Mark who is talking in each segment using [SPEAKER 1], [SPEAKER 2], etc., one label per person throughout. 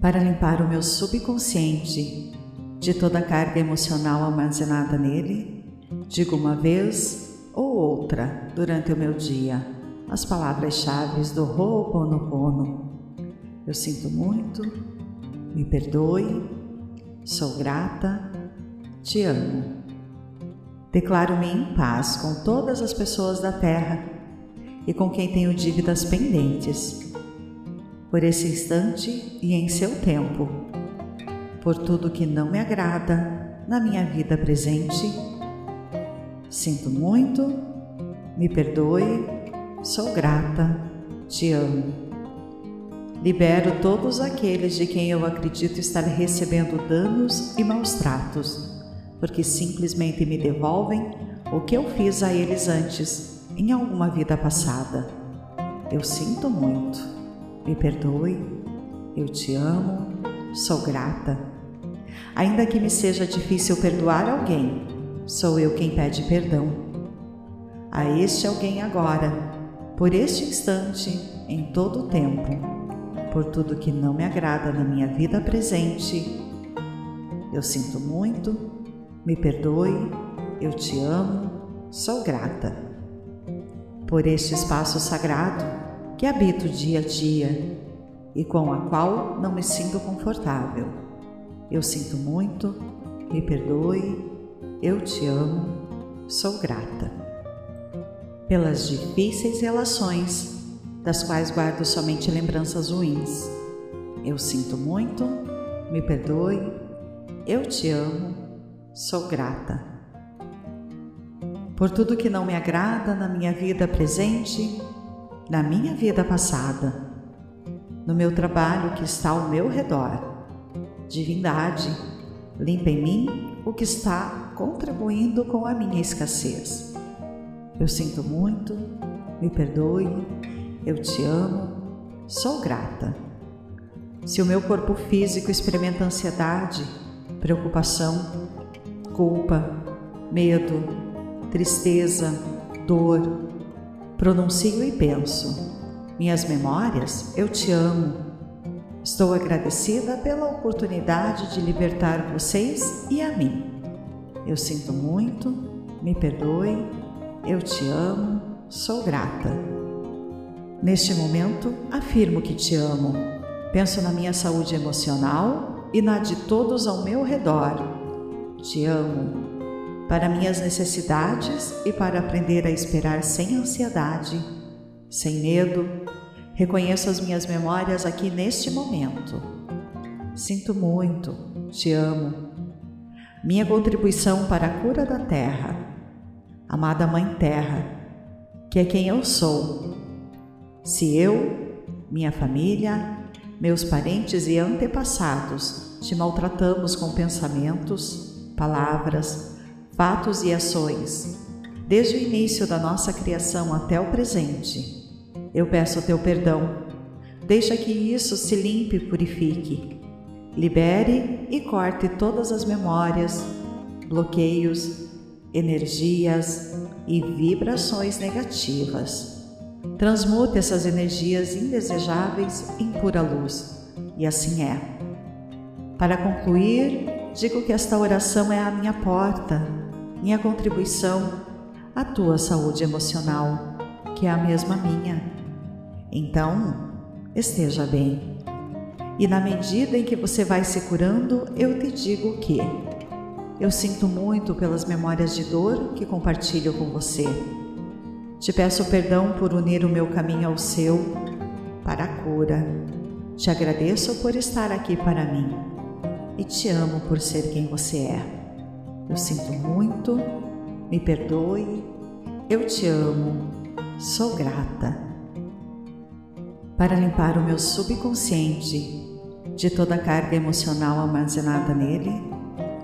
[SPEAKER 1] para limpar o meu subconsciente de toda a carga emocional armazenada nele, digo uma vez ou outra durante o meu dia as palavras-chave do Ho'oponopono. Eu sinto muito, me perdoe, sou grata, te amo. Declaro-me em paz com todas as pessoas da Terra e com quem tenho dívidas pendentes. Por esse instante e em seu tempo, por tudo que não me agrada na minha vida presente. Sinto muito, me perdoe, sou grata, te amo. Libero todos aqueles de quem eu acredito estar recebendo danos e maus tratos porque simplesmente me devolvem o que eu fiz a eles antes, em alguma vida passada. Eu sinto muito, me perdoe, eu te amo, sou grata. Ainda que me seja difícil perdoar alguém, sou eu quem pede perdão. A este alguém agora, por este instante, em todo o tempo, por tudo que não me agrada na minha vida presente, eu sinto muito, me perdoe, eu te amo, sou grata. Por este espaço sagrado que habito dia a dia e com a qual não me sinto confortável. Eu sinto muito, me perdoe, eu te amo, sou grata. Pelas difíceis relações, das quais guardo somente lembranças ruins. Eu sinto muito, me perdoe, eu te amo, sou grata. Por tudo que não me agrada na minha vida presente, na minha vida passada, no meu trabalho que está ao meu redor. Divindade, limpa em mim o que está contribuindo com a minha escassez. Eu sinto muito, me perdoe, eu te amo, sou grata. Se o meu corpo físico experimenta ansiedade, preocupação, culpa, medo, tristeza, dor. Pronuncio e penso: Minhas memórias, eu te amo. Estou agradecida pela oportunidade de libertar vocês e a mim. Eu sinto muito, me perdoe, eu te amo, sou grata. Neste momento, afirmo que te amo. Penso na minha saúde emocional e na de todos ao meu redor te amo, para minhas necessidades e para aprender a esperar sem ansiedade, sem medo. Reconheço as minhas memórias aqui neste momento. Sinto muito, te amo. Minha contribuição para a cura da terra, amada Mãe Terra, que é quem eu sou. Se eu, minha família, meus parentes e antepassados te maltratamos com pensamentos, palavras, fatos e ações, desde o início da nossa criação até o presente. Eu peço teu perdão. Deixa que isso se limpe e purifique. Libere e corte todas as memórias, bloqueios, energias e vibrações negativas. Transmute essas energias indesejáveis em pura luz. E assim é. Para concluir, digo que esta oração é a minha porta, minha contribuição à tua saúde emocional, que é a mesma minha. Então, esteja bem. E na medida em que você vai se curando, eu te digo que eu sinto muito pelas memórias de dor que compartilho com você. Te peço perdão por unir o meu caminho ao seu para a cura. Te agradeço por estar aqui para mim e te amo por ser quem você é. Eu sinto muito, me perdoe, eu te amo, sou grata. Para limpar o meu subconsciente de toda a carga emocional armazenada nele,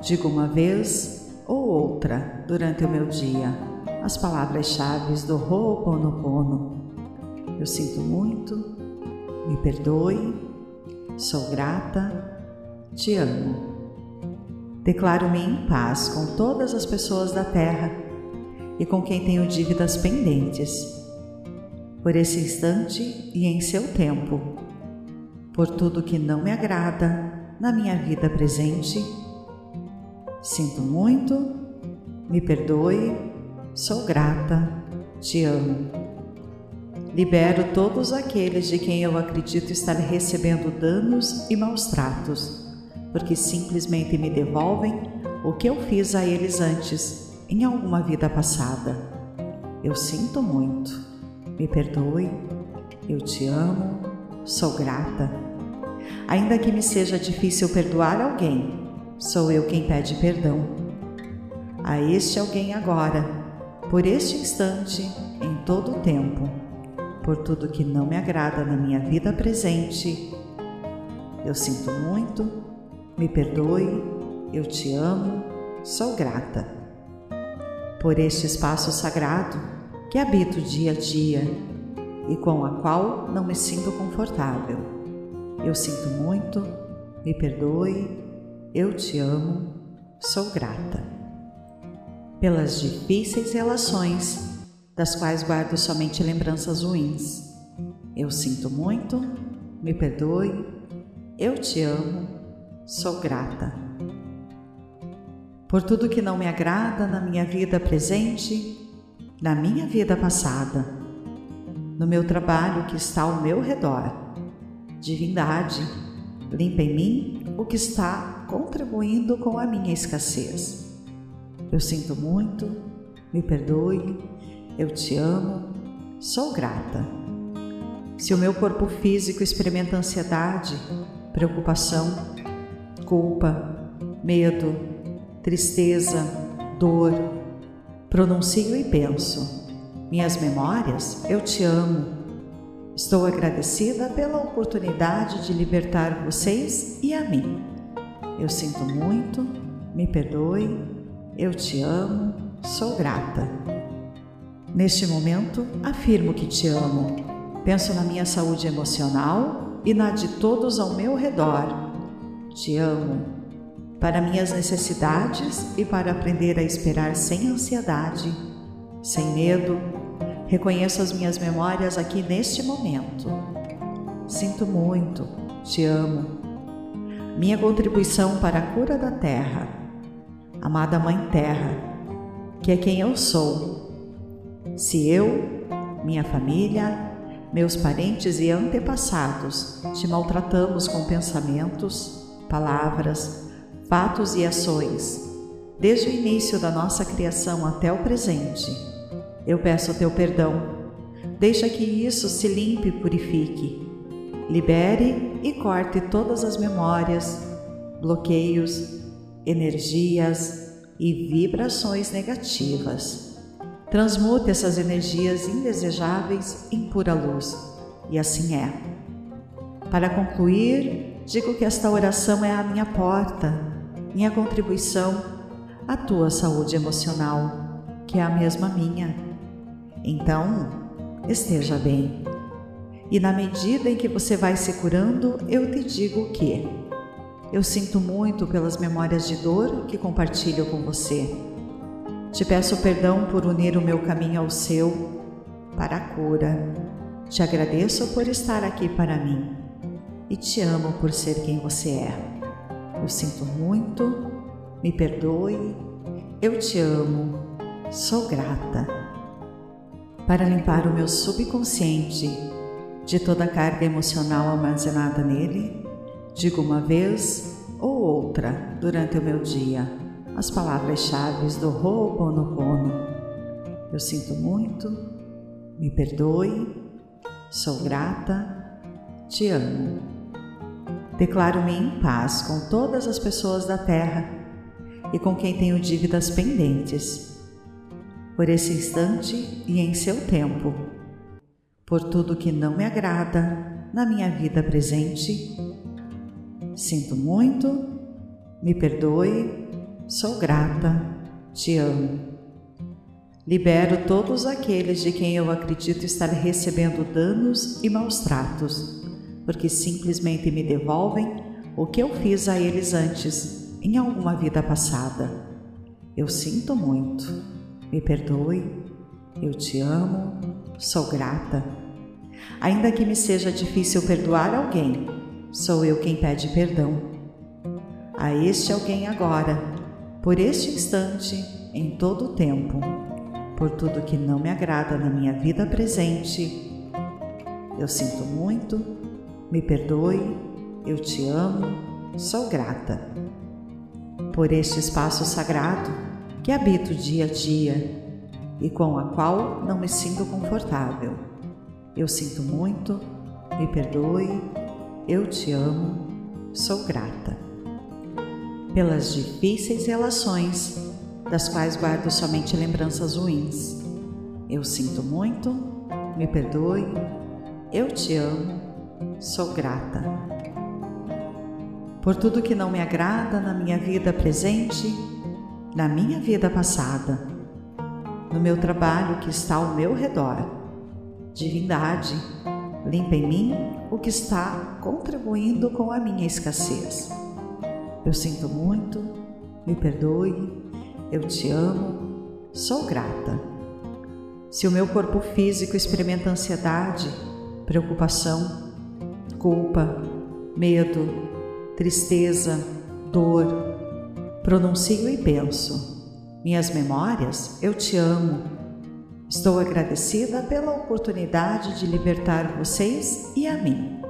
[SPEAKER 1] digo uma vez ou outra durante o meu dia as palavras-chave do Ho'oponopono. Eu sinto muito, me perdoe, sou grata te amo. Declaro-me em paz com todas as pessoas da terra e com quem tenho dívidas pendentes. Por esse instante e em seu tempo, por tudo que não me agrada na minha vida presente. Sinto muito, me perdoe, sou grata, te amo. Libero todos aqueles de quem eu acredito estar recebendo danos e maus tratos, porque simplesmente me devolvem o que eu fiz a eles antes, em alguma vida passada. Eu sinto muito, me perdoe, eu te amo, sou grata. Ainda que me seja difícil perdoar alguém, sou eu quem pede perdão. A este alguém agora, por este instante, em todo o tempo, por tudo que não me agrada na minha vida presente. Eu sinto muito, me perdoe, eu te amo, sou grata. Por este espaço sagrado que habito dia a dia e com a qual não me sinto confortável. Eu sinto muito, me perdoe, eu te amo, sou grata. Pelas difíceis relações, das quais guardo somente lembranças ruins. Eu sinto muito, me perdoe, eu te amo, sou grata. Por tudo que não me agrada na minha vida presente, na minha vida passada no meu trabalho que está ao meu redor. Divindade, limpa em mim o que está contribuindo com a minha escassez. Eu sinto muito, me perdoe, eu te amo, sou grata. Se o meu corpo físico experimenta ansiedade, preocupação, culpa, medo, tristeza, dor, pronuncio e penso minhas memórias, eu te amo. Estou agradecida pela oportunidade de libertar vocês e a mim. Eu sinto muito, me perdoe, eu te amo, sou grata. Neste momento, afirmo que te amo. Penso na minha saúde emocional e na de todos ao meu redor. Te amo. Para minhas necessidades e para aprender a esperar sem ansiedade, sem medo, Reconheço as minhas memórias aqui neste momento. Sinto muito, te amo. Minha contribuição para a cura da terra, amada Mãe Terra, que é quem eu sou. Se eu, minha família, meus parentes e antepassados te maltratamos com pensamentos, palavras, fatos e ações, desde o início da nossa criação até o presente, eu peço o teu perdão. Deixa que isso se limpe e purifique. Libere e corte todas as memórias, bloqueios, energias e vibrações negativas. Transmute essas energias indesejáveis em pura luz. E assim é. Para concluir, digo que esta oração é a minha porta, minha contribuição à tua saúde emocional, que é a mesma minha então, esteja bem. E na medida em que você vai se curando, eu te digo que eu sinto muito pelas memórias de dor que compartilho com você. Te peço perdão por unir o meu caminho ao seu para a cura. Te agradeço por estar aqui para mim e te amo por ser quem você é. Eu sinto muito, me perdoe, eu te amo, sou grata para limpar o meu subconsciente de toda a carga emocional armazenada nele, digo uma vez ou outra durante o meu dia as palavras-chave do Ho'oponopono. Eu sinto muito, me perdoe, sou grata, te amo. Declaro-me em paz com todas as pessoas da Terra e com quem tenho dívidas pendentes por esse instante e em seu tempo, por tudo que não me agrada na minha vida presente. Sinto muito, me perdoe, sou grata, te amo. Libero todos aqueles de quem eu acredito estar recebendo danos e maus tratos, porque simplesmente me devolvem o que eu fiz a eles antes, em alguma vida passada. Eu sinto muito. Me perdoe, eu te amo, sou grata. Ainda que me seja difícil perdoar alguém, sou eu quem pede perdão. A este alguém agora, por este instante, em todo o tempo, por tudo que não me agrada na minha vida presente, eu sinto muito, me perdoe, eu te amo, sou grata. Por este espaço sagrado que habito dia a dia e com a qual não me sinto confortável. Eu sinto muito, me perdoe, eu te amo, sou grata. Pelas difíceis relações, das quais guardo somente lembranças ruins. Eu sinto muito, me perdoe, eu te amo, sou grata. Por tudo que não me agrada na minha vida presente, na minha vida passada, no meu trabalho que está ao meu redor. Divindade, limpa em mim o que está contribuindo com a minha escassez. Eu sinto muito, me perdoe, eu te amo, sou grata. Se o meu corpo físico experimenta ansiedade, preocupação, culpa, medo, tristeza, dor, pronuncio e penso: minhas memórias, eu te amo. Estou agradecida pela oportunidade de libertar vocês e a mim.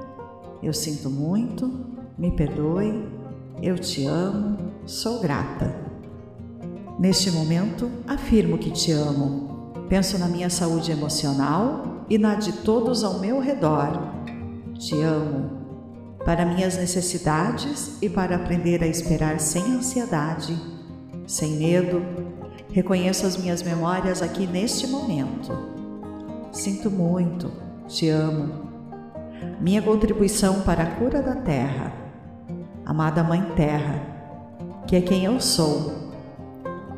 [SPEAKER 1] Eu sinto muito, me perdoe, eu te amo, sou grata. Neste momento, afirmo que te amo. Penso na minha saúde emocional e na de todos ao meu redor. Te amo. Para minhas necessidades e para aprender a esperar sem ansiedade, sem medo, reconheço as minhas memórias aqui neste momento. Sinto muito, te amo. Minha contribuição para a cura da terra, amada Mãe Terra, que é quem eu sou.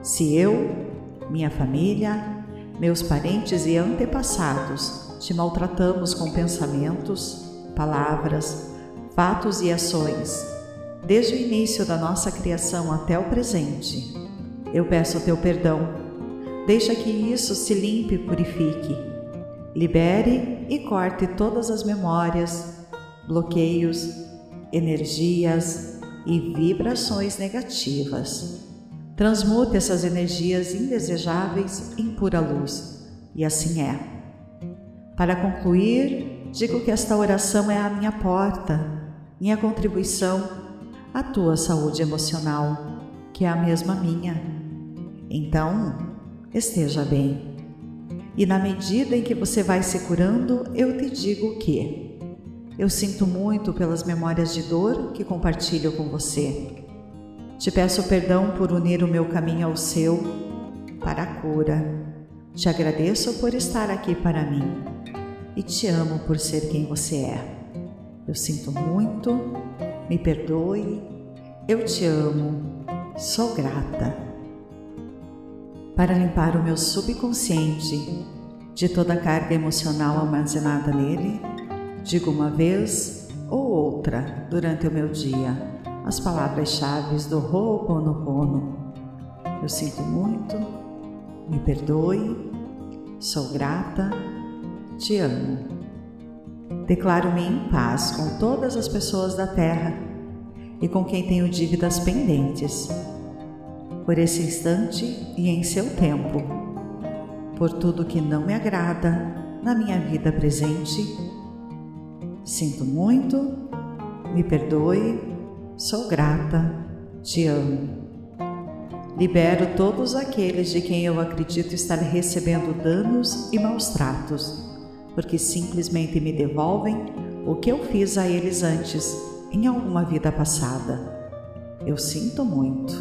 [SPEAKER 1] Se eu, minha família, meus parentes e antepassados, te maltratamos com pensamentos, palavras, fatos e ações, desde o início da nossa criação até o presente. Eu peço teu perdão. Deixa que isso se limpe e purifique. Libere e corte todas as memórias, bloqueios, energias e vibrações negativas Transmute essas energias indesejáveis em pura luz. E assim é. Para concluir, digo que esta oração é a minha porta, minha contribuição à tua saúde emocional, que é a mesma minha. Então, esteja bem. E na medida em que você vai se curando, eu te digo que eu sinto muito pelas memórias de dor que compartilho com você te peço perdão por unir o meu caminho ao seu para a cura. Te agradeço por estar aqui para mim e te amo por ser quem você é. Eu sinto muito, me perdoe, eu te amo, sou grata. Para limpar o meu subconsciente de toda a carga emocional armazenada nele, digo uma vez ou outra durante o meu dia as palavras-chave do Ho'oponopono. Eu sinto muito, me perdoe, sou grata, te amo. Declaro-me em paz com todas as pessoas da Terra e com quem tenho dívidas pendentes, por esse instante e em seu tempo, por tudo que não me agrada na minha vida presente. Sinto muito, me perdoe, Sou grata, te amo. Libero todos aqueles de quem eu acredito estar recebendo danos e maus tratos, porque simplesmente me devolvem o que eu fiz a eles antes, em alguma vida passada. Eu sinto muito,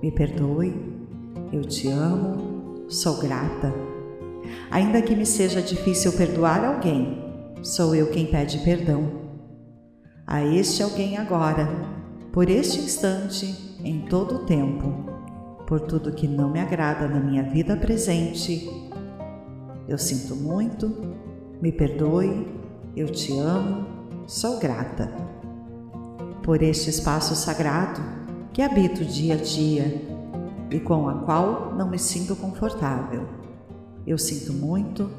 [SPEAKER 1] me perdoe, eu te amo, sou grata. Ainda que me seja difícil perdoar alguém, sou eu quem pede perdão. A este alguém agora por este instante, em todo o tempo, por tudo que não me agrada na minha vida presente. Eu sinto muito, me perdoe, eu te amo, sou grata. Por este espaço sagrado que habito dia a dia e com a qual não me sinto confortável. Eu sinto muito,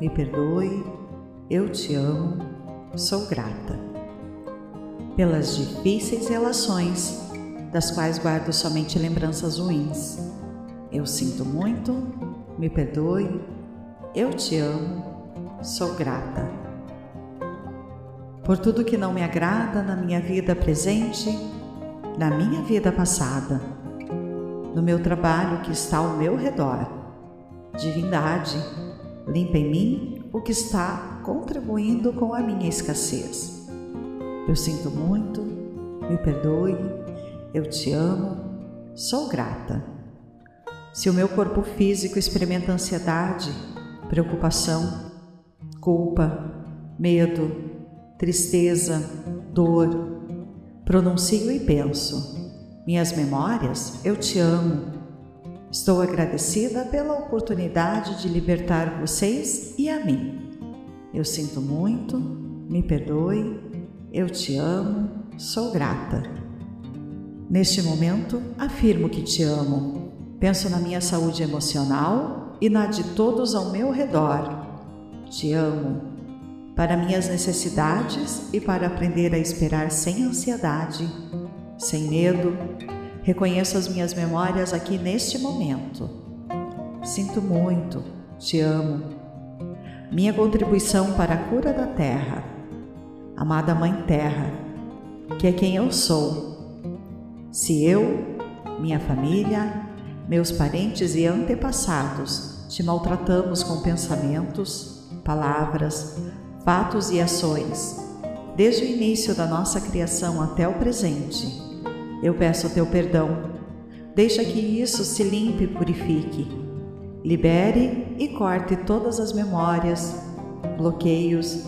[SPEAKER 1] me perdoe, eu te amo, sou grata pelas difíceis relações, das quais guardo somente lembranças ruins. Eu sinto muito, me perdoe, eu te amo, sou grata. Por tudo que não me agrada na minha vida presente, na minha vida passada, no meu trabalho que está ao meu redor. Divindade, limpa em mim o que está contribuindo com a minha escassez. Eu sinto muito, me perdoe, eu te amo, sou grata. Se o meu corpo físico experimenta ansiedade, preocupação, culpa, medo, tristeza, dor, pronuncio e penso: minhas memórias, eu te amo. Estou agradecida pela oportunidade de libertar vocês e a mim. Eu sinto muito, me perdoe, eu te amo, sou grata. Neste momento, afirmo que te amo. Penso na minha saúde emocional e na de todos ao meu redor. Te amo. Para minhas necessidades e para aprender a esperar sem ansiedade, sem medo, reconheço as minhas memórias aqui neste momento. Sinto muito, te amo. Minha contribuição para a cura da terra, amada Mãe Terra, que é quem eu sou. Se eu, minha família, meus parentes e antepassados te maltratamos com pensamentos, palavras, fatos e ações, desde o início da nossa criação até o presente, eu peço teu perdão. Deixa que isso se limpe e purifique. Libere e corte todas as memórias, bloqueios,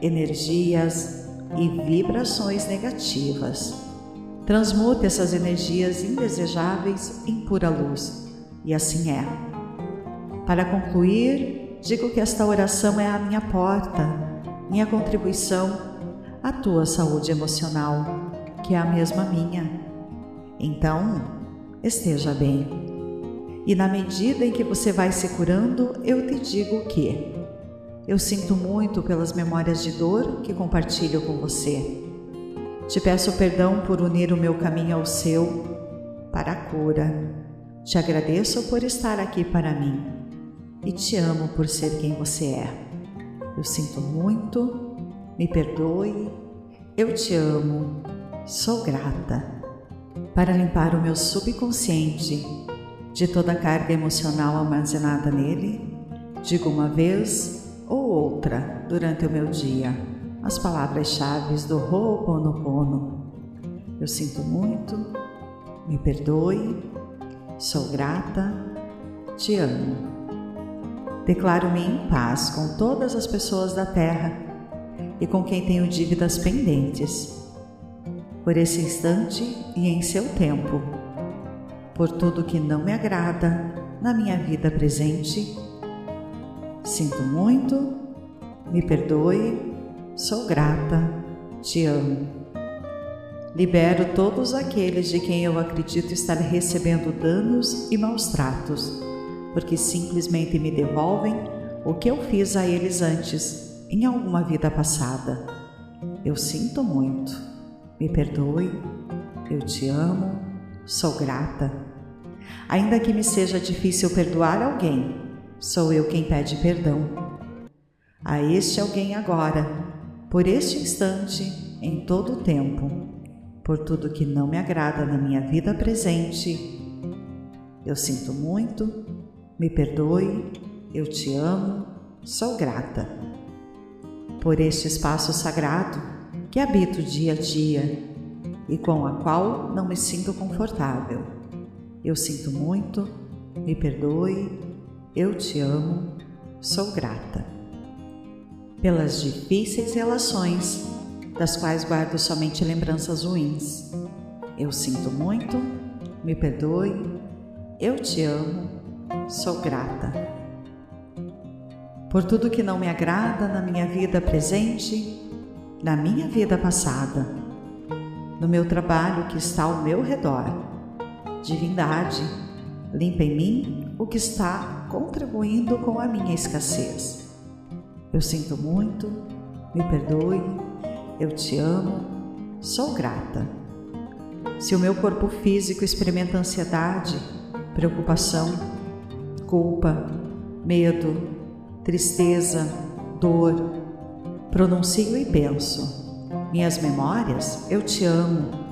[SPEAKER 1] energias e vibrações negativas. Transmute essas energias indesejáveis em pura luz, e assim é. Para concluir, digo que esta oração é a minha porta, minha contribuição à tua saúde emocional, que é a mesma minha então, esteja bem. E na medida em que você vai se curando, eu te digo que eu sinto muito pelas memórias de dor que compartilho com você. Te peço perdão por unir o meu caminho ao seu para a cura. Te agradeço por estar aqui para mim e te amo por ser quem você é. Eu sinto muito, me perdoe, eu te amo, sou grata para limpar o meu subconsciente de toda a carga emocional armazenada nele, digo uma vez ou outra durante o meu dia as palavras-chave do Ho'oponopono. Eu sinto muito, me perdoe, sou grata, te amo. Declaro-me em paz com todas as pessoas da Terra e com quem tenho dívidas pendentes por esse instante e em seu tempo, por tudo que não me agrada na minha vida presente. Sinto muito, me perdoe, sou grata, te amo. Libero todos aqueles de quem eu acredito estar recebendo danos e maus tratos, porque simplesmente me devolvem o que eu fiz a eles antes, em alguma vida passada. Eu sinto muito. Me perdoe, eu te amo, sou grata. Ainda que me seja difícil perdoar alguém, sou eu quem pede perdão. A este alguém agora, por este instante, em todo o tempo, por tudo que não me agrada na minha vida presente. Eu sinto muito, me perdoe, eu te amo, sou grata. Por este espaço sagrado, que habito dia a dia e com a qual não me sinto confortável. Eu sinto muito, me perdoe, eu te amo, sou grata. Pelas difíceis relações, das quais guardo somente lembranças ruins. Eu sinto muito, me perdoe, eu te amo, sou grata. Por tudo que não me agrada na minha vida presente, na minha vida passada, no meu trabalho que está ao meu redor. Divindade, limpa em mim o que está contribuindo com a minha escassez. Eu sinto muito, me perdoe, eu te amo, sou grata. Se o meu corpo físico experimenta ansiedade, preocupação, culpa, medo, tristeza, dor, pronuncio e penso: Minhas memórias, eu te amo.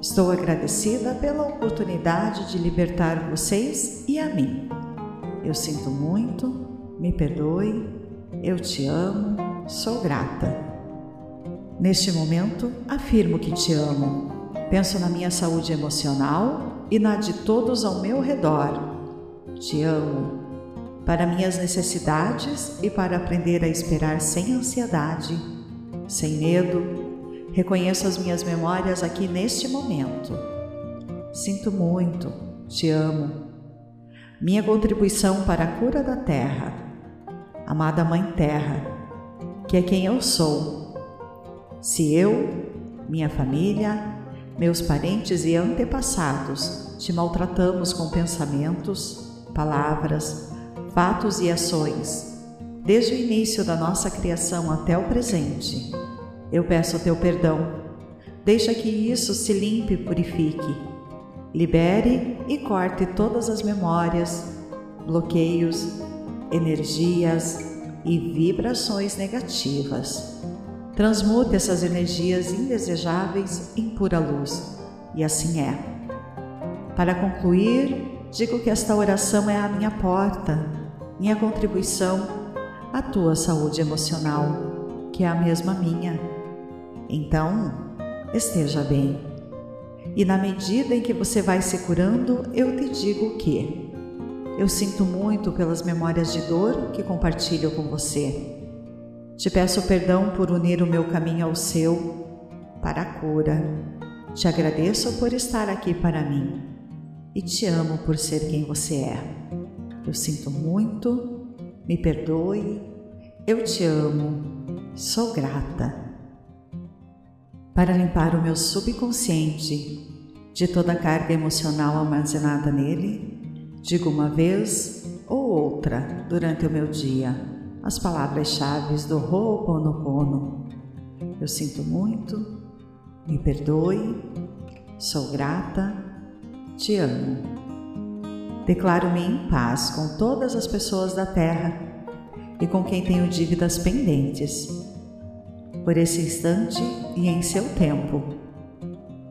[SPEAKER 1] Estou agradecida pela oportunidade de libertar vocês e a mim. Eu sinto muito, me perdoe, eu te amo, sou grata. Neste momento, afirmo que te amo. Penso na minha saúde emocional e na de todos ao meu redor. Te amo. Para minhas necessidades e para aprender a esperar sem ansiedade, sem medo, reconheço as minhas memórias aqui neste momento. Sinto muito, te amo. Minha contribuição para a cura da Terra. Amada Mãe Terra, que é quem eu sou. Se eu, minha família, meus parentes e antepassados te maltratamos com pensamentos, palavras, fatos e ações, desde o início da nossa criação até o presente, eu peço teu perdão. Deixa que isso se limpe e purifique. Libere e corte todas as memórias, bloqueios, energias e vibrações negativas. Transmute essas energias indesejáveis em pura luz, e assim é. Para concluir, digo que esta oração é a minha porta, minha contribuição à tua saúde emocional, que é a mesma minha. Então, esteja bem. E na medida em que você vai se curando, eu te digo que eu sinto muito pelas memórias de dor que compartilho com você te peço perdão por unir o meu caminho ao seu para a cura. Te agradeço por estar aqui para mim e te amo por ser quem você é. Eu sinto muito, me perdoe, eu te amo, sou grata. Para limpar o meu subconsciente de toda a carga emocional armazenada nele, digo uma vez ou outra durante o meu dia as palavras-chave do Ho'oponopono. Eu sinto muito, me perdoe, sou grata, te amo. Declaro-me em paz com todas as pessoas da Terra e com quem tenho dívidas pendentes, por esse instante e em seu tempo,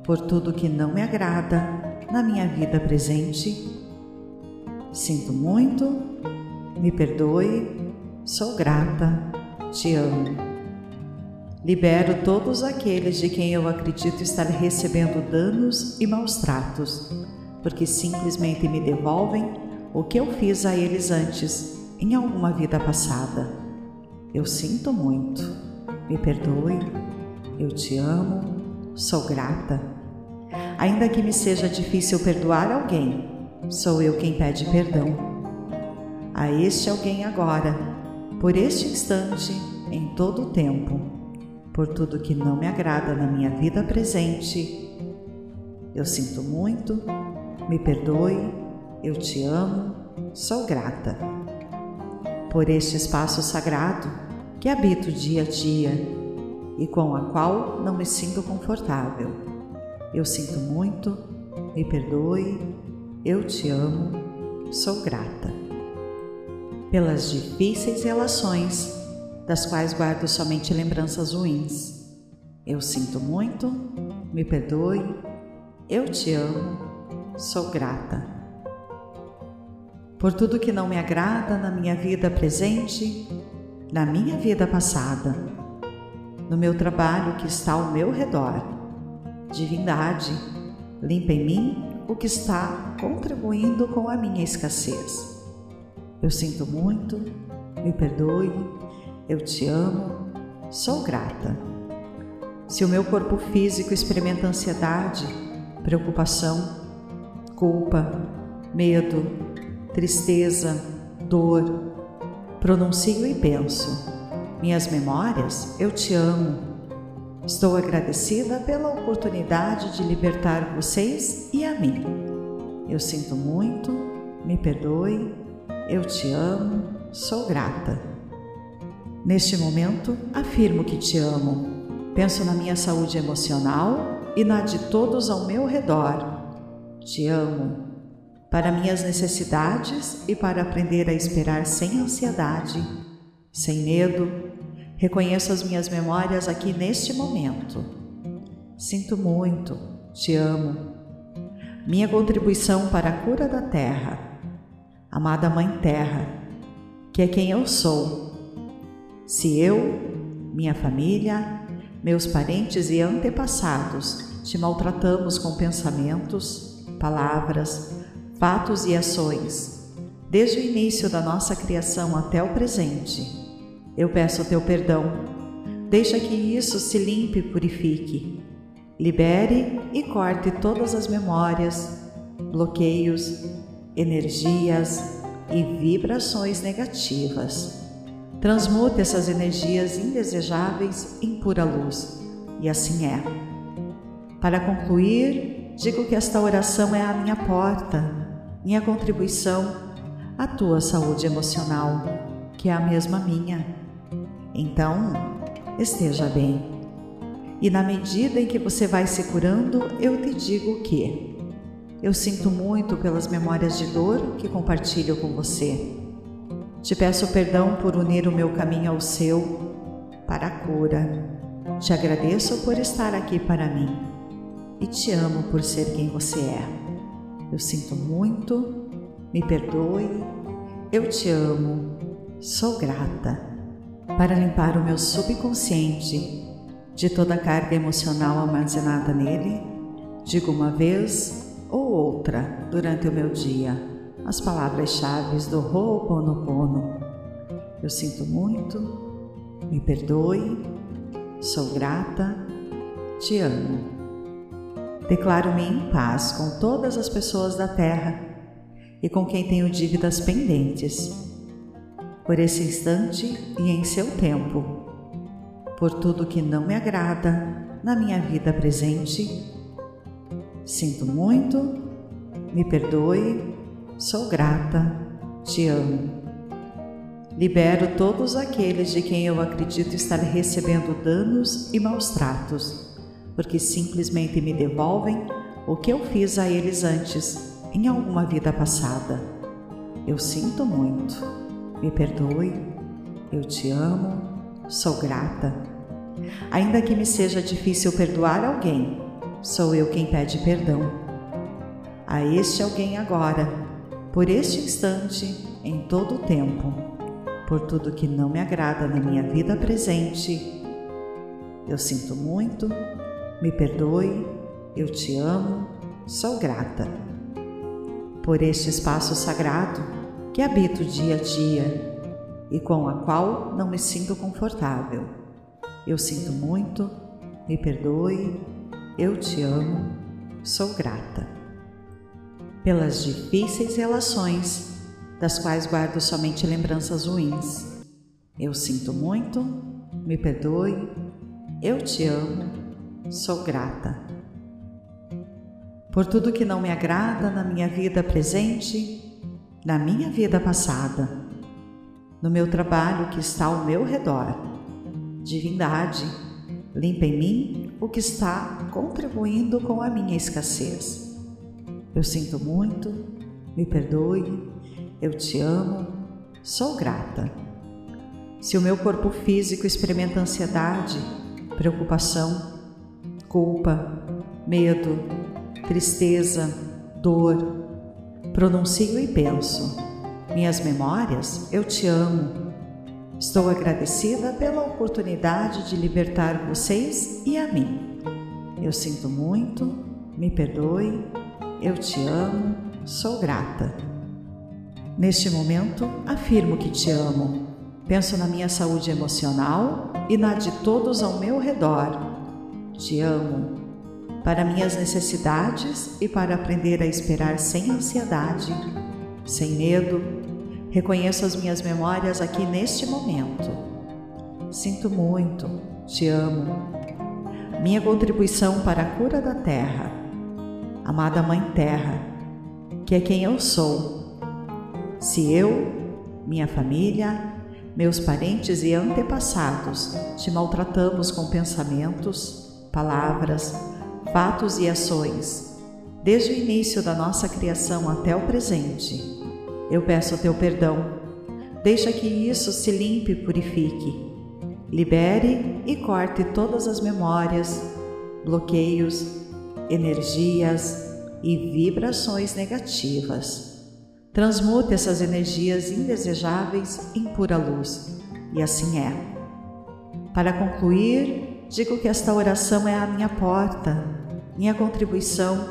[SPEAKER 1] por tudo que não me agrada na minha vida presente. Sinto muito, me perdoe, Sou grata, te amo. Libero todos aqueles de quem eu acredito estar recebendo danos e maus tratos, porque simplesmente me devolvem o que eu fiz a eles antes, em alguma vida passada. Eu sinto muito, me perdoe, eu te amo, sou grata. Ainda que me seja difícil perdoar alguém, sou eu quem pede perdão. A este alguém agora por este instante, em todo o tempo, por tudo que não me agrada na minha vida presente. Eu sinto muito, me perdoe, eu te amo, sou grata. Por este espaço sagrado que habito dia a dia e com a qual não me sinto confortável. Eu sinto muito, me perdoe, eu te amo, sou grata pelas difíceis relações, das quais guardo somente lembranças ruins. Eu sinto muito, me perdoe, eu te amo, sou grata. Por tudo que não me agrada na minha vida presente, na minha vida passada, no meu trabalho que está ao meu redor. Divindade, limpa em mim o que está contribuindo com a minha escassez. Eu sinto muito, me perdoe, eu te amo, sou grata. Se o meu corpo físico experimenta ansiedade, preocupação, culpa, medo, tristeza, dor, pronuncio e penso: minhas memórias, eu te amo. Estou agradecida pela oportunidade de libertar vocês e a mim. Eu sinto muito, me perdoe, eu te amo, sou grata. Neste momento, afirmo que te amo. Penso na minha saúde emocional e na de todos ao meu redor. Te amo. Para minhas necessidades e para aprender a esperar sem ansiedade, sem medo, reconheço as minhas memórias aqui neste momento. Sinto muito, te amo. Minha contribuição para a cura da terra. Amada Mãe Terra, que é quem eu sou. Se eu, minha família, meus parentes e antepassados te maltratamos com pensamentos, palavras, fatos e ações, desde o início da nossa criação até o presente. Eu peço teu perdão. Deixa que isso se limpe e purifique. Libere e corte todas as memórias, bloqueios, energias e vibrações negativas. Transmute essas energias indesejáveis em pura luz. E assim é. Para concluir, digo que esta oração é a minha porta, minha contribuição à tua saúde emocional, que é a mesma minha. Então, esteja bem. E na medida em que você vai se curando, eu te digo que eu sinto muito pelas memórias de dor que compartilho com você. Te peço perdão por unir o meu caminho ao seu para a cura. Te agradeço por estar aqui para mim e te amo por ser quem você é. Eu sinto muito, me perdoe, eu te amo, sou grata. Para limpar o meu subconsciente de toda a carga emocional armazenada nele, digo uma vez ou outra durante o meu dia as palavras-chave do Ho'oponopono. Eu sinto muito, me perdoe, sou grata, te amo. Declaro-me em paz com todas as pessoas da Terra e com quem tenho dívidas pendentes, por esse instante e em seu tempo, por tudo que não me agrada na minha vida presente. Sinto muito, me perdoe, Sou grata, te amo. Libero todos aqueles de quem eu acredito estar recebendo danos e maus tratos, porque simplesmente me devolvem o que eu fiz a eles antes, em alguma vida passada. Eu sinto muito, me perdoe, eu te amo, sou grata. Ainda que me seja difícil perdoar alguém, sou eu quem pede perdão. A este alguém agora por este instante, em todo o tempo, por tudo que não me agrada na minha vida presente. Eu sinto muito, me perdoe, eu te amo, sou grata. Por este espaço sagrado que habito dia a dia e com a qual não me sinto confortável. Eu sinto muito, me perdoe, eu te amo, sou grata pelas difíceis relações, das quais guardo somente lembranças ruins. Eu sinto muito, me perdoe, eu te amo, sou grata. Por tudo que não me agrada na minha vida presente, na minha vida passada, no meu trabalho que está ao meu redor. Divindade, limpa em mim o que está contribuindo com a minha escassez. Eu sinto muito, me perdoe, eu te amo, sou grata. Se o meu corpo físico experimenta ansiedade, preocupação, culpa, medo, tristeza, dor, pronuncio e penso: minhas memórias, eu te amo. Estou agradecida pela oportunidade de libertar vocês e a mim. Eu sinto muito, me perdoe, eu te amo, sou grata. Neste momento, afirmo que te amo. Penso na minha saúde emocional e na de todos ao meu redor. Te amo. Para minhas necessidades e para aprender a esperar sem ansiedade, sem medo, reconheço as minhas memórias aqui neste momento. Sinto muito, te amo. Minha contribuição para a cura da terra amada Mãe Terra, que é quem eu sou. Se eu, minha família, meus parentes e antepassados, te maltratamos com pensamentos, palavras, fatos e ações, desde o início da nossa criação até o presente. Eu peço teu perdão. Deixa que isso se limpe e purifique. Libere e corte todas as memórias, bloqueios, energias e vibrações negativas Transmute essas energias indesejáveis em pura luz. E assim é. Para concluir, digo que esta oração é a minha porta, minha contribuição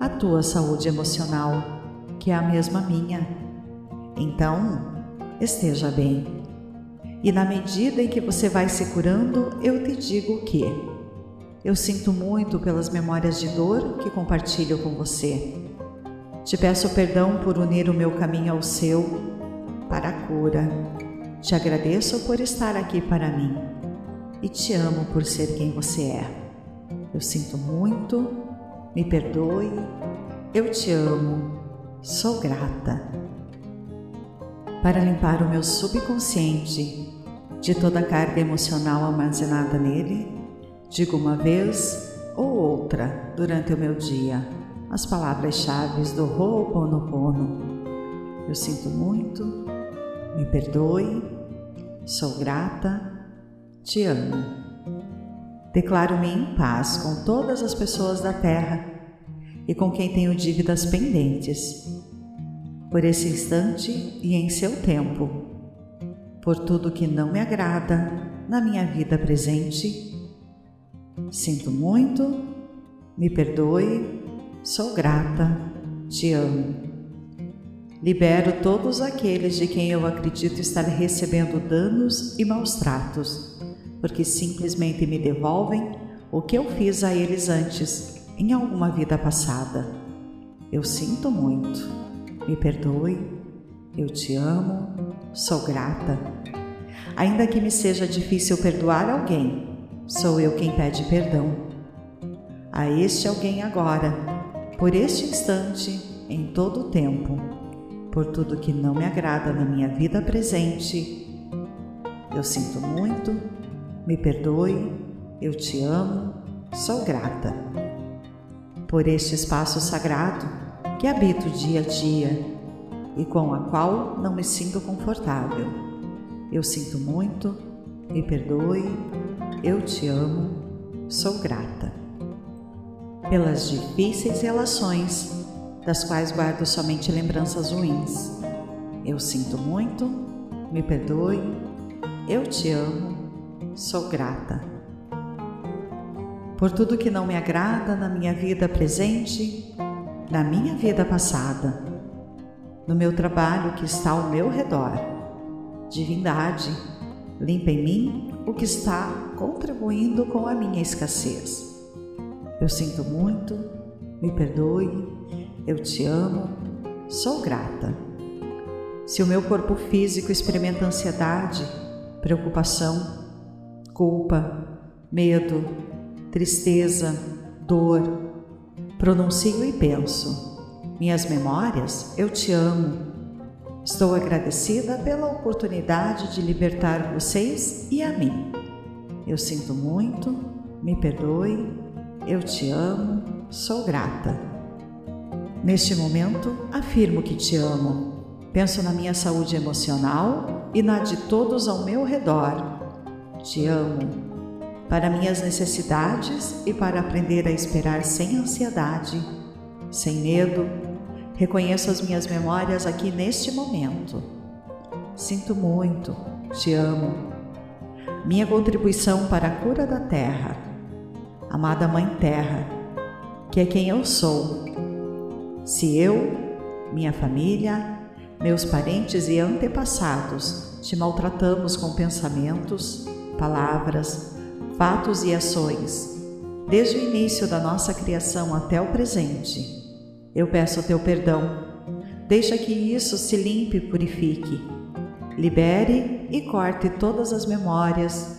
[SPEAKER 1] à tua saúde emocional, que é a mesma minha. Então, esteja bem. E na medida em que você vai se curando, eu te digo que eu sinto muito pelas memórias de dor que compartilho com você. Te peço perdão por unir o meu caminho ao seu para a cura. Te agradeço por estar aqui para mim e te amo por ser quem você é. Eu sinto muito, me perdoe, eu te amo, sou grata. Para limpar o meu subconsciente de toda a carga emocional armazenada nele, digo uma vez ou outra durante o meu dia as palavras-chave do Ho'oponopono. Eu sinto muito, me perdoe, sou grata, te amo. Declaro-me em paz com todas as pessoas da Terra e com quem tenho dívidas pendentes, por esse instante e em seu tempo, por tudo que não me agrada na minha vida presente. Sinto muito, me perdoe, Sou grata, te amo. Libero todos aqueles de quem eu acredito estar recebendo danos e maus tratos, porque simplesmente me devolvem o que eu fiz a eles antes, em alguma vida passada. Eu sinto muito. Me perdoe. Eu te amo. Sou grata. Ainda que me seja difícil perdoar alguém, sou eu quem pede perdão. A este alguém agora por este instante, em todo o tempo, por tudo que não me agrada na minha vida presente. Eu sinto muito, me perdoe, eu te amo, sou grata. Por este espaço sagrado que habito dia a dia e com a qual não me sinto confortável. Eu sinto muito, me perdoe, eu te amo, sou grata pelas difíceis relações, das quais guardo somente lembranças ruins. Eu sinto muito, me perdoe, eu te amo, sou grata. Por tudo que não me agrada na minha vida presente, na minha vida passada, no meu trabalho que está ao meu redor. Divindade, limpa em mim o que está contribuindo com a minha escassez. Eu sinto muito, me perdoe, eu te amo, sou grata. Se o meu corpo físico experimenta ansiedade, preocupação, culpa, medo, tristeza, dor, pronuncio e penso: minhas memórias, eu te amo. Estou agradecida pela oportunidade de libertar vocês e a mim. Eu sinto muito, me perdoe, eu te amo, sou grata. Neste momento, afirmo que te amo. Penso na minha saúde emocional e na de todos ao meu redor. Te amo. Para minhas necessidades e para aprender a esperar sem ansiedade, sem medo, reconheço as minhas memórias aqui neste momento. Sinto muito, te amo. Minha contribuição para a cura da Terra amada Mãe Terra, que é quem eu sou. Se eu, minha família, meus parentes e antepassados te maltratamos com pensamentos, palavras, fatos e ações, desde o início da nossa criação até o presente, eu peço teu perdão. Deixa que isso se limpe e purifique. Libere e corte todas as memórias,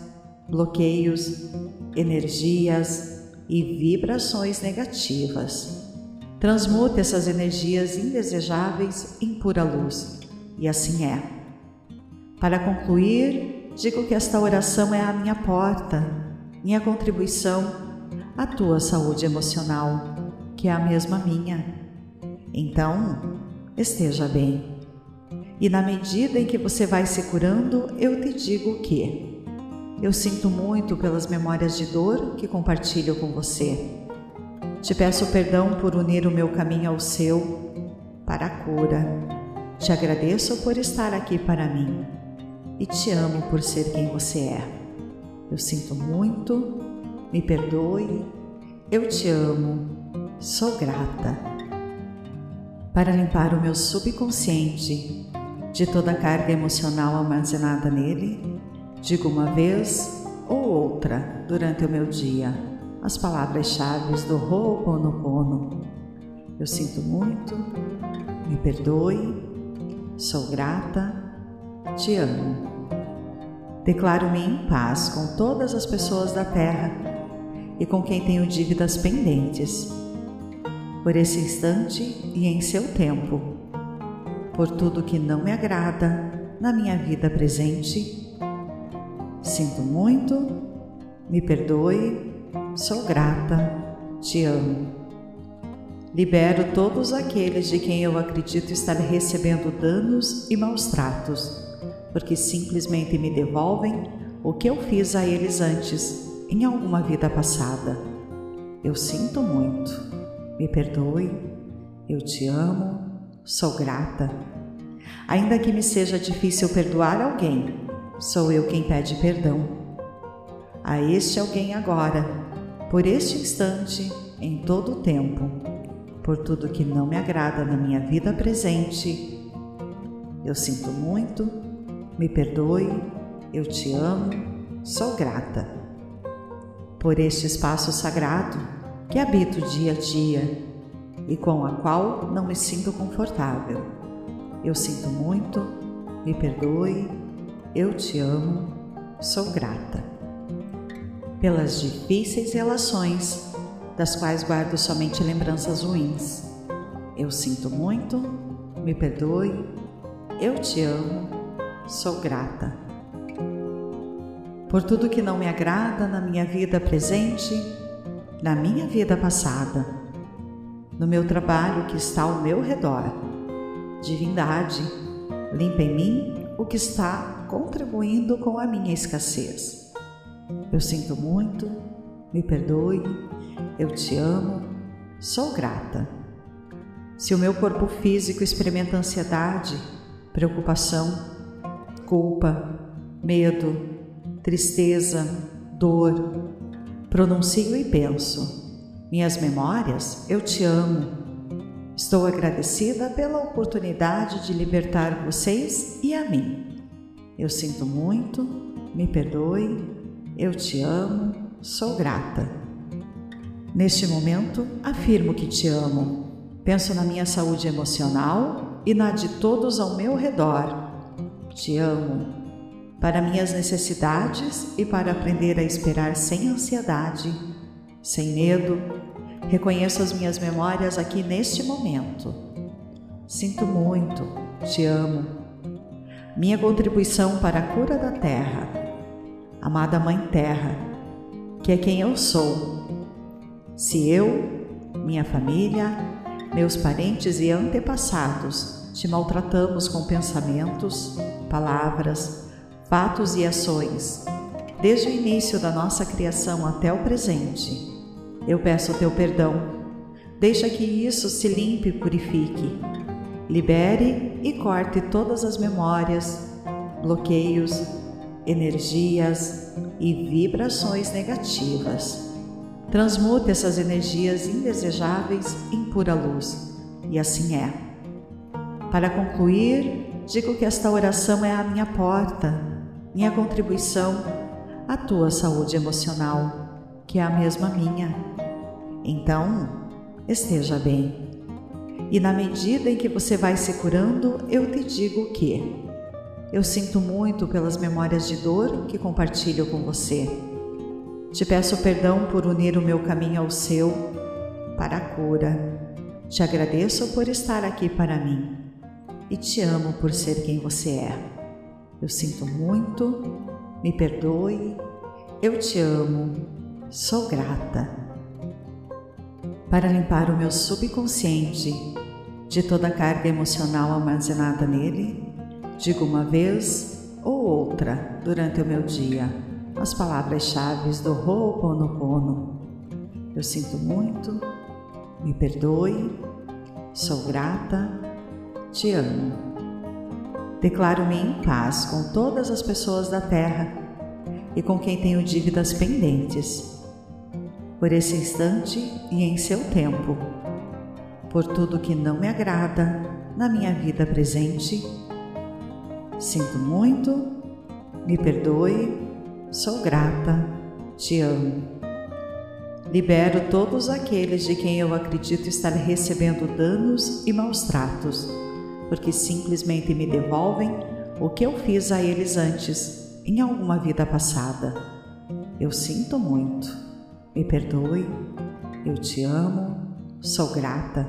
[SPEAKER 1] bloqueios, energias e vibrações negativas. Transmute essas energias indesejáveis em pura luz, e assim é. Para concluir, digo que esta oração é a minha porta, minha contribuição à tua saúde emocional, que é a mesma minha. Então, esteja bem. E na medida em que você vai se curando, eu te digo que eu sinto muito pelas memórias de dor que compartilho com você. Te peço perdão por unir o meu caminho ao seu para a cura. Te agradeço por estar aqui para mim e te amo por ser quem você é. Eu sinto muito, me perdoe, eu te amo, sou grata. Para limpar o meu subconsciente de toda a carga emocional armazenada nele, digo uma vez ou outra durante o meu dia as palavras-chave do Ho'oponopono. Eu sinto muito, me perdoe, sou grata, te amo. Declaro-me em paz com todas as pessoas da Terra e com quem tenho dívidas pendentes, por esse instante e em seu tempo, por tudo que não me agrada na minha vida presente. Sinto muito, me perdoe, sou grata, te amo. Libero todos aqueles de quem eu acredito estar recebendo danos e maus tratos, porque simplesmente me devolvem o que eu fiz a eles antes, em alguma vida passada. Eu sinto muito, me perdoe, eu te amo, sou grata. Ainda que me seja difícil perdoar alguém, sou eu quem pede perdão. A este alguém agora, por este instante, em todo o tempo, por tudo que não me agrada na minha vida presente. Eu sinto muito, me perdoe, eu te amo, sou grata. Por este espaço sagrado que habito dia a dia e com a qual não me sinto confortável. Eu sinto muito, me perdoe, eu te amo, sou grata. Pelas difíceis relações, das quais guardo somente lembranças ruins. Eu sinto muito, me perdoe, eu te amo, sou grata. Por tudo que não me agrada na minha vida presente, na minha vida passada, no meu trabalho que está ao meu redor. Divindade, limpa em mim o que está contribuindo com a minha escassez. Eu sinto muito, me perdoe, eu te amo, sou grata. Se o meu corpo físico experimenta ansiedade, preocupação, culpa, medo, tristeza, dor, pronuncio e penso: minhas memórias, eu te amo. Estou agradecida pela oportunidade de libertar vocês e a mim. Eu sinto muito, me perdoe, eu te amo, sou grata. Neste momento, afirmo que te amo. Penso na minha saúde emocional e na de todos ao meu redor. Te amo. Para minhas necessidades e para aprender a esperar sem ansiedade, sem medo, reconheço as minhas memórias aqui neste momento. Sinto muito, te amo minha contribuição para a cura da terra. Amada Mãe Terra, que é quem eu sou. Se eu, minha família, meus parentes e antepassados te maltratamos com pensamentos, palavras, fatos e ações, desde o início da nossa criação até o presente, eu peço o teu perdão. Deixa que isso se limpe e purifique Libere e corte todas as memórias, bloqueios, energias e vibrações negativas. Transmute essas energias indesejáveis em pura luz, e assim é. Para concluir, digo que esta oração é a minha porta, minha contribuição à tua saúde emocional, que é a mesma minha. Então, esteja bem. E na medida em que você vai se curando, eu te digo que eu sinto muito pelas memórias de dor que compartilho com você. Te peço perdão por unir o meu caminho ao seu para a cura. Te agradeço por estar aqui para mim e te amo por ser quem você é. eu sinto muito, me perdoe, eu te amo, sou grata. Para limpar o meu subconsciente de toda a carga emocional armazenada nele, digo uma vez ou outra durante o meu dia as palavras-chave do Ho'oponopono. Eu sinto muito, me perdoe, sou grata, te amo. Declaro-me em paz com todas as pessoas da Terra e com quem tenho dívidas pendentes. Por esse instante e em seu tempo, por tudo que não me agrada na minha vida presente. Sinto muito, me perdoe, sou grata, te amo. Libero todos aqueles de quem eu acredito estar recebendo danos e maus tratos, porque simplesmente me devolvem o que eu fiz a eles antes, em alguma vida passada. Eu sinto muito, me perdoe, eu te amo, sou grata.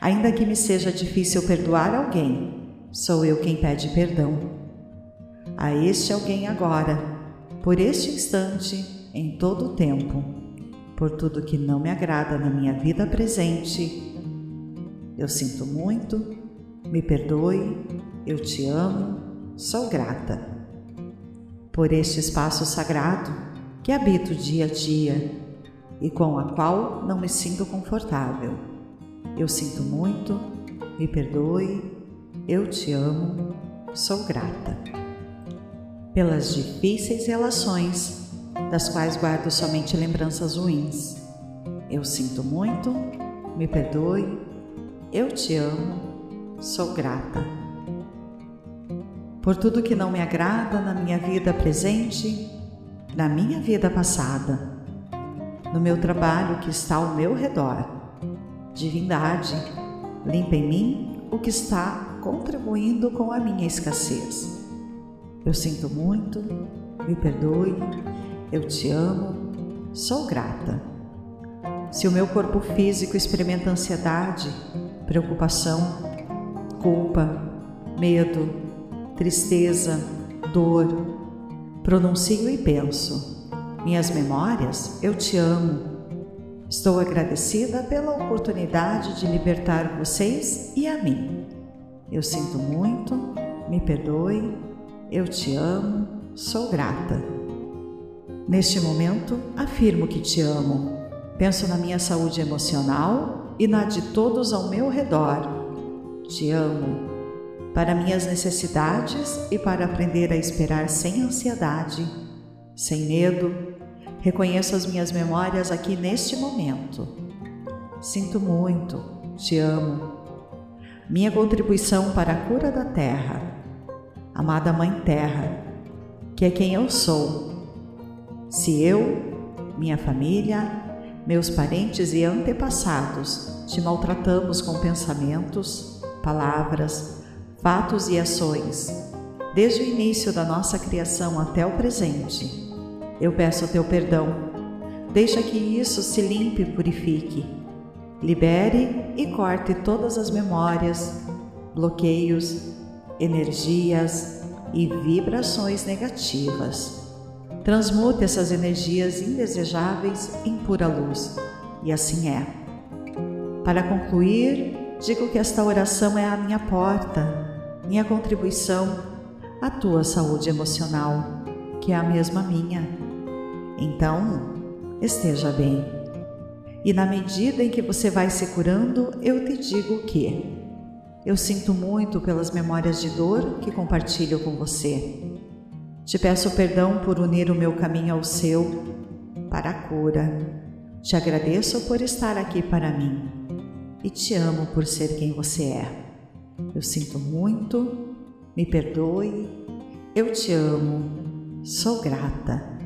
[SPEAKER 1] Ainda que me seja difícil perdoar alguém, sou eu quem pede perdão. A este alguém agora, por este instante, em todo o tempo por tudo que não me agrada na minha vida presente. Eu sinto muito, me perdoe, eu te amo, sou grata. Por este espaço sagrado que habito dia a dia e com a qual não me sinto confortável. Eu sinto muito, me perdoe, eu te amo, sou grata. Pelas difíceis relações das quais guardo somente lembranças ruins. Eu sinto muito, me perdoe, eu te amo, sou grata. Por tudo que não me agrada na minha vida presente, na minha vida passada, no meu trabalho que está ao meu redor. Divindade, limpa em mim o que está contribuindo com a minha escassez. Eu sinto muito, me perdoe, eu te amo, sou grata. Se o meu corpo físico experimenta ansiedade, preocupação, culpa, medo, tristeza, dor, pronuncio e penso: minhas memórias, eu te amo. Estou agradecida pela oportunidade de libertar vocês e a mim. Eu sinto muito, me perdoe, eu te amo, sou grata. Neste momento, afirmo que te amo. Penso na minha saúde emocional e na de todos ao meu redor. Te amo. Para minhas necessidades e para aprender a esperar sem ansiedade, sem medo, reconheço as minhas memórias aqui neste momento. Sinto muito, te amo. Minha contribuição para a cura da Terra, amada Mãe Terra, que é quem eu sou se eu, minha família, meus parentes e antepassados te maltratamos com pensamentos, palavras, fatos e ações, desde o início da nossa criação até o presente, eu peço o teu perdão. Deixa que isso se limpe e purifique. Libere e corte todas as memórias, bloqueios, energias e vibrações negativas Transmute essas energias indesejáveis em pura luz. E assim é. Para concluir, digo que esta oração é a minha porta, minha contribuição à tua saúde emocional, que é a mesma minha. Então, esteja bem. E na medida em que você vai se curando, eu te digo que eu sinto muito pelas memórias de dor que compartilho com você. Te peço perdão por unir o meu caminho ao seu para a cura. Te agradeço por estar aqui para mim e te amo por ser quem você é. Eu sinto muito, me perdoe, eu te amo, sou grata.